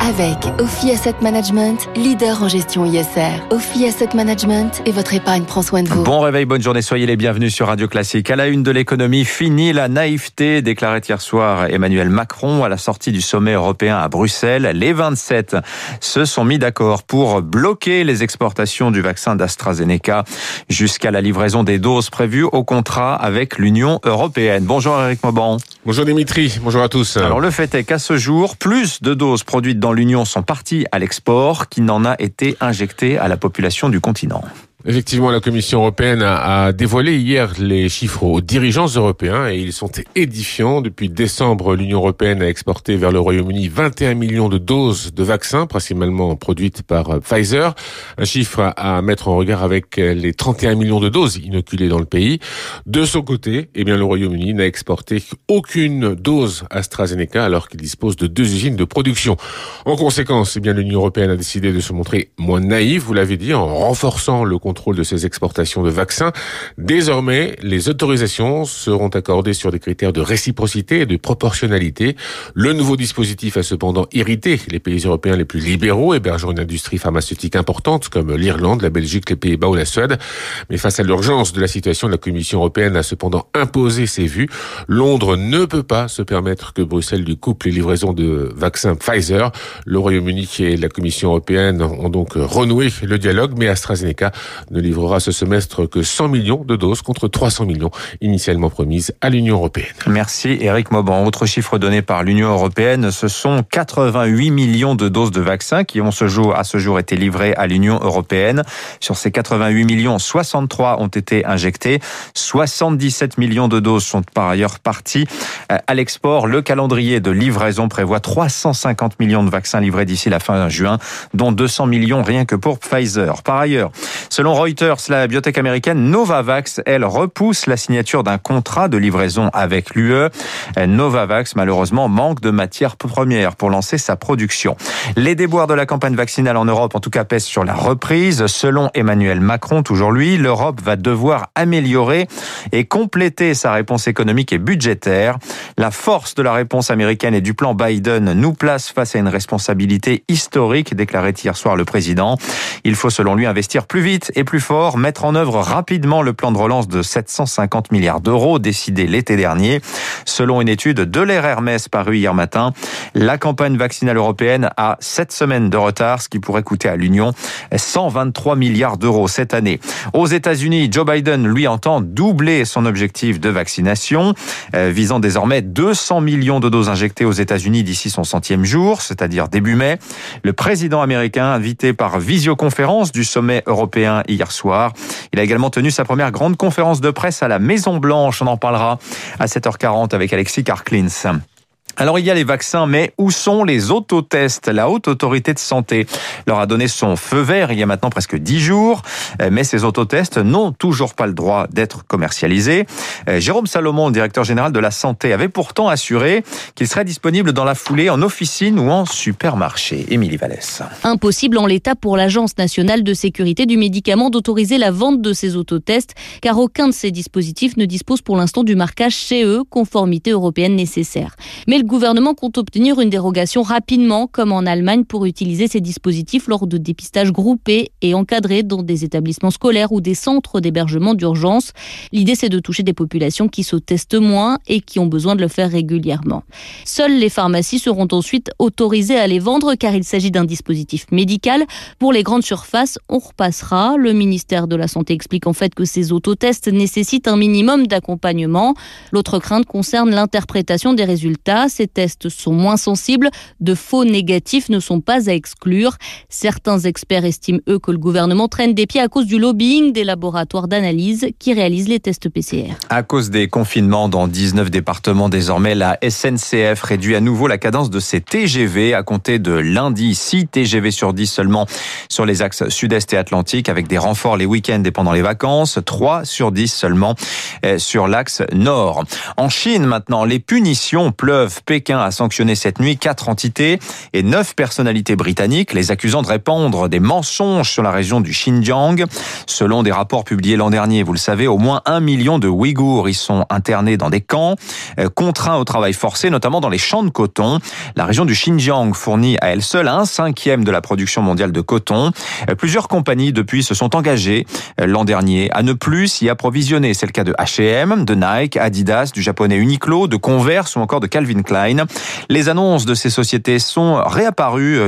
Avec Ophi Asset Management, leader en gestion ISR. Ophi Asset Management et votre épargne prend soin de vous. Bon réveil, bonne journée, soyez les bienvenus sur Radio Classique. À la une de l'économie, fini la naïveté, déclarait hier soir Emmanuel Macron à la sortie du sommet européen à Bruxelles. Les 27 se sont mis d'accord pour bloquer les exportations du vaccin d'AstraZeneca jusqu'à la livraison des doses prévues au contrat avec l'Union européenne. Bonjour Eric Mauban. Bonjour Dimitri, bonjour à tous. Alors le fait est qu'à ce jour, plus de doses produites dans l'Union sont parties à l'export qu'il n'en a été injecté à la population du continent. Effectivement, la Commission européenne a, dévoilé hier les chiffres aux dirigeants européens et ils sont édifiants. Depuis décembre, l'Union européenne a exporté vers le Royaume-Uni 21 millions de doses de vaccins, principalement produites par euh, Pfizer. Un chiffre à mettre en regard avec les 31 millions de doses inoculées dans le pays. De son côté, eh bien, le Royaume-Uni n'a exporté aucune dose AstraZeneca alors qu'il dispose de deux usines de production. En conséquence, eh bien, l'Union européenne a décidé de se montrer moins naïve, vous l'avez dit, en renforçant le de ces exportations de vaccins. Désormais, les autorisations seront accordées sur des critères de réciprocité et de proportionnalité. Le nouveau dispositif a cependant irrité les pays européens les plus libéraux, hébergeant une industrie pharmaceutique importante comme l'Irlande, la Belgique, les Pays-Bas ou la Suède. Mais face à l'urgence de la situation, la Commission européenne a cependant imposé ses vues. Londres ne peut pas se permettre que Bruxelles lui coupe les livraisons de vaccins Pfizer. Le Royaume-Uni et la Commission européenne ont donc renoué le dialogue, mais AstraZeneca ne livrera ce semestre que 100 millions de doses contre 300 millions initialement promises à l'Union européenne. Merci Eric Mauban. Autre chiffre donné par l'Union européenne, ce sont 88 millions de doses de vaccins qui ont ce jour, à ce jour été livrées à l'Union européenne. Sur ces 88 millions, 63 ont été injectés. 77 millions de doses sont par ailleurs parties à l'export. Le calendrier de livraison prévoit 350 millions de vaccins livrés d'ici la fin juin, dont 200 millions rien que pour Pfizer. Par ailleurs, selon Reuters, la biotech américaine Novavax, elle repousse la signature d'un contrat de livraison avec l'UE. Novavax, malheureusement, manque de matières premières pour lancer sa production. Les déboires de la campagne vaccinale en Europe, en tout cas, pèsent sur la reprise. Selon Emmanuel Macron, toujours lui, l'Europe va devoir améliorer et compléter sa réponse économique et budgétaire. La force de la réponse américaine et du plan Biden nous place face à une responsabilité historique, déclarait hier soir le président. Il faut, selon lui, investir plus vite et plus fort, mettre en œuvre rapidement le plan de relance de 750 milliards d'euros décidé l'été dernier. Selon une étude de l'ère Hermès parue hier matin, la campagne vaccinale européenne a 7 semaines de retard, ce qui pourrait coûter à l'Union 123 milliards d'euros cette année. Aux États-Unis, Joe Biden, lui, entend doubler son objectif de vaccination, euh, visant désormais 200 millions de doses injectées aux États-Unis d'ici son centième jour, c'est-à-dire début mai. Le président américain, invité par visioconférence du sommet européen hier soir. Il a également tenu sa première grande conférence de presse à la Maison Blanche. On en parlera à 7h40 avec Alexis Karklins. Alors il y a les vaccins, mais où sont les autotests? La haute autorité de santé leur a donné son feu vert il y a maintenant presque dix jours, euh, mais ces autotests n'ont toujours pas le droit d'être commercialisés. Euh, Jérôme Salomon, directeur général de la santé, avait pourtant assuré qu'il serait disponible dans la foulée en officine ou en supermarché. Émilie Vallès. Impossible en l'état pour l'Agence nationale de sécurité du médicament d'autoriser la vente de ces autotests, car aucun de ces dispositifs ne dispose pour l'instant du marquage CE, conformité européenne nécessaire. Mais le gouvernement compte obtenir une dérogation rapidement, comme en Allemagne, pour utiliser ces dispositifs lors de dépistages groupés et encadrés dans des établissements scolaires ou des centres d'hébergement d'urgence. L'idée, c'est de toucher des populations qui se testent moins et qui ont besoin de le faire régulièrement. Seules les pharmacies seront ensuite autorisées à les vendre car il s'agit d'un dispositif médical. Pour les grandes surfaces, on repassera. Le ministère de la Santé explique en fait que ces autotests nécessitent un minimum d'accompagnement. L'autre crainte concerne l'interprétation des résultats ces tests sont moins sensibles, de faux négatifs ne sont pas à exclure. Certains experts estiment, eux, que le gouvernement traîne des pieds à cause du lobbying des laboratoires d'analyse qui réalisent les tests PCR. À cause des confinements dans 19 départements désormais, la SNCF réduit à nouveau la cadence de ses TGV à compter de lundi. 6 TGV sur 10 seulement sur les axes sud-est et atlantique avec des renforts les week-ends et pendant les vacances. 3 sur 10 seulement euh, sur l'axe nord. En Chine maintenant, les punitions pleuvent Pékin a sanctionné cette nuit quatre entités et neuf personnalités britanniques, les accusant de répandre des mensonges sur la région du Xinjiang. Selon des rapports publiés l'an dernier, vous le savez, au moins un million de Ouïghours y sont internés dans des camps, euh, contraints au travail forcé, notamment dans les champs de coton. La région du Xinjiang fournit à elle seule un cinquième de la production mondiale de coton. Euh, plusieurs compagnies depuis se sont engagées euh, l'an dernier à ne plus s'y approvisionner. C'est le cas de H&M, de Nike, Adidas, du japonais Uniqlo, de Converse ou encore de Calvin Klein. Les annonces de ces sociétés sont réapparues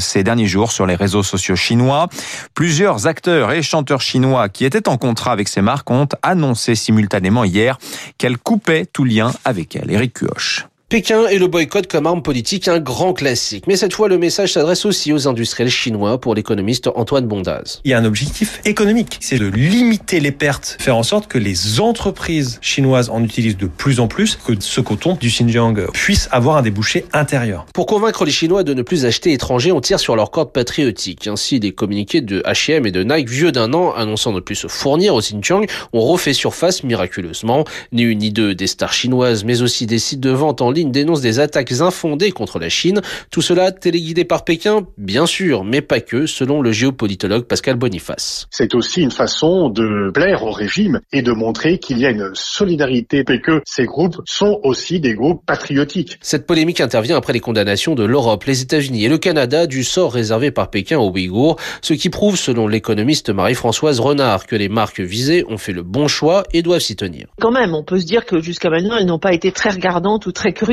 ces derniers jours sur les réseaux sociaux chinois. Plusieurs acteurs et chanteurs chinois qui étaient en contrat avec ces marques ont annoncé simultanément hier qu'elles coupaient tout lien avec elles. Eric Cuoche. Pékin et le boycott comme arme politique, un grand classique. Mais cette fois, le message s'adresse aussi aux industriels chinois pour l'économiste Antoine Bondaz. Il y a un objectif économique, c'est de limiter les pertes, faire en sorte que les entreprises chinoises en utilisent de plus en plus, que ce coton du Xinjiang puisse avoir un débouché intérieur. Pour convaincre les Chinois de ne plus acheter étranger, on tire sur leur corde patriotique. Ainsi, des communiqués de H&M et de Nike vieux d'un an annonçant ne plus se fournir au Xinjiang ont refait surface miraculeusement. Ni une ni deux des stars chinoises, mais aussi des sites de vente en ligne dénonce des attaques infondées contre la Chine. Tout cela téléguidé par Pékin, bien sûr, mais pas que, selon le géopolitologue Pascal Boniface. C'est aussi une façon de plaire au régime et de montrer qu'il y a une solidarité et que ces groupes sont aussi des groupes patriotiques. Cette polémique intervient après les condamnations de l'Europe, les États-Unis et le Canada du sort réservé par Pékin aux Ouïghours, ce qui prouve, selon l'économiste Marie-Françoise Renard, que les marques visées ont fait le bon choix et doivent s'y tenir. Quand même, on peut se dire que jusqu'à maintenant, elles n'ont pas été très regardantes ou très curieuses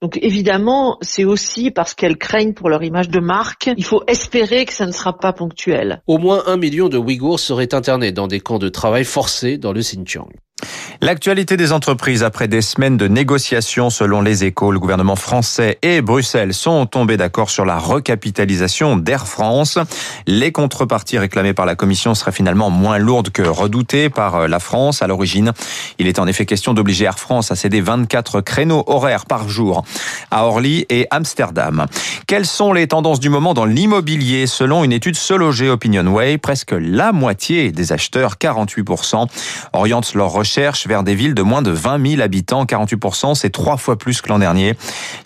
donc évidemment, c'est aussi parce qu'elles craignent pour leur image de marque. Il faut espérer que ça ne sera pas ponctuel. Au moins un million de Ouïghours seraient internés dans des camps de travail forcés dans le Xinjiang. L'actualité des entreprises après des semaines de négociations selon les échos, le gouvernement français et Bruxelles sont tombés d'accord sur la recapitalisation d'Air France. Les contreparties réclamées par la Commission seraient finalement moins lourdes que redoutées par euh, la France. À l'origine, il est en effet question d'obliger Air France à céder 24 créneaux horaires par jour à Orly et Amsterdam. Quelles sont les tendances du moment dans l'immobilier? Selon une étude Sologé Opinionway, presque la moitié des acheteurs, 48%, orientent leur recherche vers des villes de moins de 20 000 habitants. 48%, c'est trois fois plus que l'an dernier.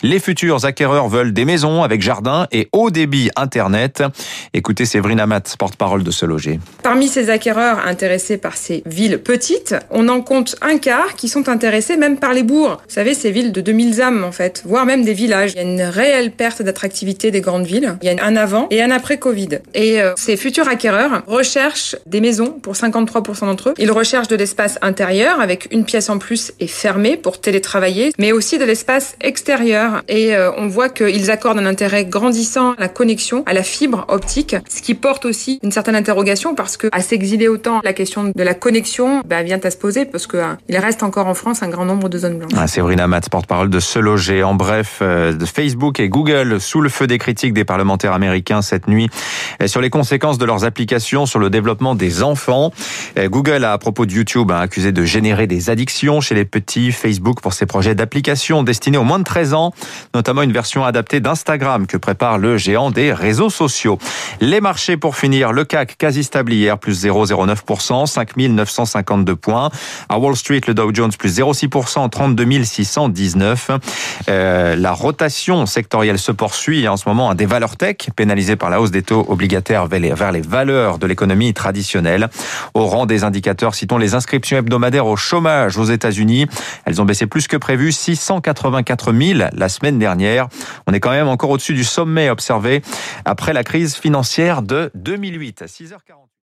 Les futurs acquéreurs veulent des maisons avec jardin et haut débit Internet. Écoutez Séverine Amat, porte-parole de ce loger. Parmi ces acquéreurs intéressés par ces villes petites, on en compte un quart qui sont intéressés même par les bourgs. Vous savez, ces villes de 2000 âmes en fait, voire même des villages. Il y a une réelle perte d'attractivité des grandes villes. Il y a un avant et un après Covid. Et euh, ces futurs acquéreurs recherchent des maisons pour 53% d'entre eux. Ils recherchent de l'espace intérieur avec une pièce en plus est fermée pour télétravailler, mais aussi de l'espace extérieur. Et euh, on voit qu'ils accordent un intérêt grandissant à la connexion, à la fibre optique, ce qui porte aussi une certaine interrogation parce que à s'exiler autant, la question de la connexion bah, vient à se poser parce que euh, il reste encore en France un grand nombre de zones blanches. Ah, Séverine Matz, porte-parole de Se Loger. En bref, euh, de Facebook et Google sous le feu des critiques des parlementaires américains cette nuit sur les conséquences de leurs applications sur le développement des enfants. Google a à propos de YouTube accusé de générer des addictions chez les petits. Facebook pour ses projets d'application destinés aux moins de 13 ans, notamment une version adaptée d'Instagram que prépare le géant des réseaux sociaux. Les marchés pour finir, le CAC quasi stable hier, plus 0,09%, 5952 points. À Wall Street, le Dow Jones plus 0,6%, 32 619. Euh, la rotation sectorielle se poursuit en ce moment à des valeurs tech pénalisées par la hausse des taux obligataires vers les valeurs de l'économie traditionnelle. Au rang des indicateurs, citons les inscriptions hebdomadaires au chômage aux États-Unis. Elles ont baissé plus que prévu, 684 000 la semaine dernière. On est quand même encore au-dessus du sommet observé après la crise financière de 2008. 6h40.